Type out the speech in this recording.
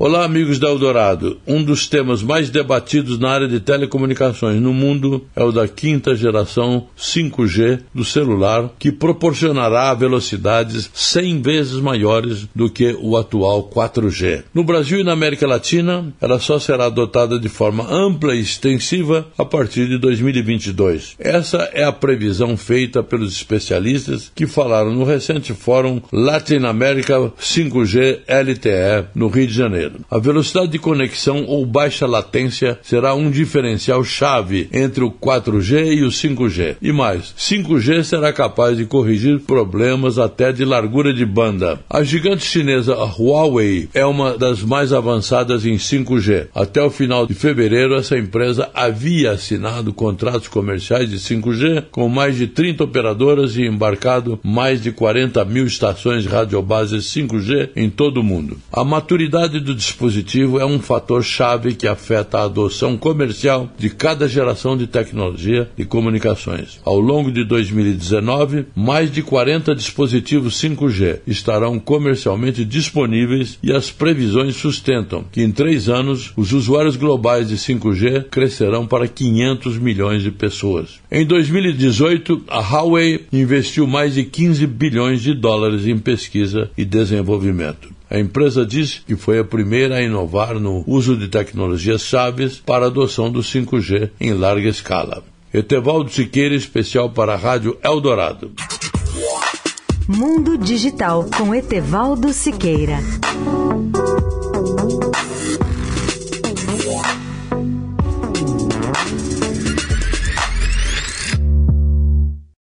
Olá, amigos da Eldorado. Um dos temas mais debatidos na área de telecomunicações no mundo é o da quinta geração 5G do celular, que proporcionará velocidades 100 vezes maiores do que o atual 4G. No Brasil e na América Latina, ela só será adotada de forma ampla e extensiva a partir de 2022. Essa é a previsão feita pelos especialistas que falaram no recente fórum Latin America 5G LTE no Rio de Janeiro. A velocidade de conexão ou baixa latência será um diferencial chave entre o 4G e o 5G. E mais, 5G será capaz de corrigir problemas até de largura de banda. A gigante chinesa Huawei é uma das mais avançadas em 5G. Até o final de fevereiro, essa empresa havia assinado contratos comerciais de 5G com mais de 30 operadoras e embarcado mais de 40 mil estações radiobases 5G em todo o mundo. A maturidade do dispositivo é um fator chave que afeta a adoção comercial de cada geração de tecnologia e comunicações. Ao longo de 2019, mais de 40 dispositivos 5G estarão comercialmente disponíveis e as previsões sustentam que em três anos os usuários globais de 5G crescerão para 500 milhões de pessoas. Em 2018, a Huawei investiu mais de 15 bilhões de dólares em pesquisa e desenvolvimento. A empresa diz que foi a primeira a inovar no uso de tecnologias chaves para a adoção do 5G em larga escala. Etevaldo Siqueira, especial para a Rádio Eldorado. Mundo Digital com Etevaldo Siqueira.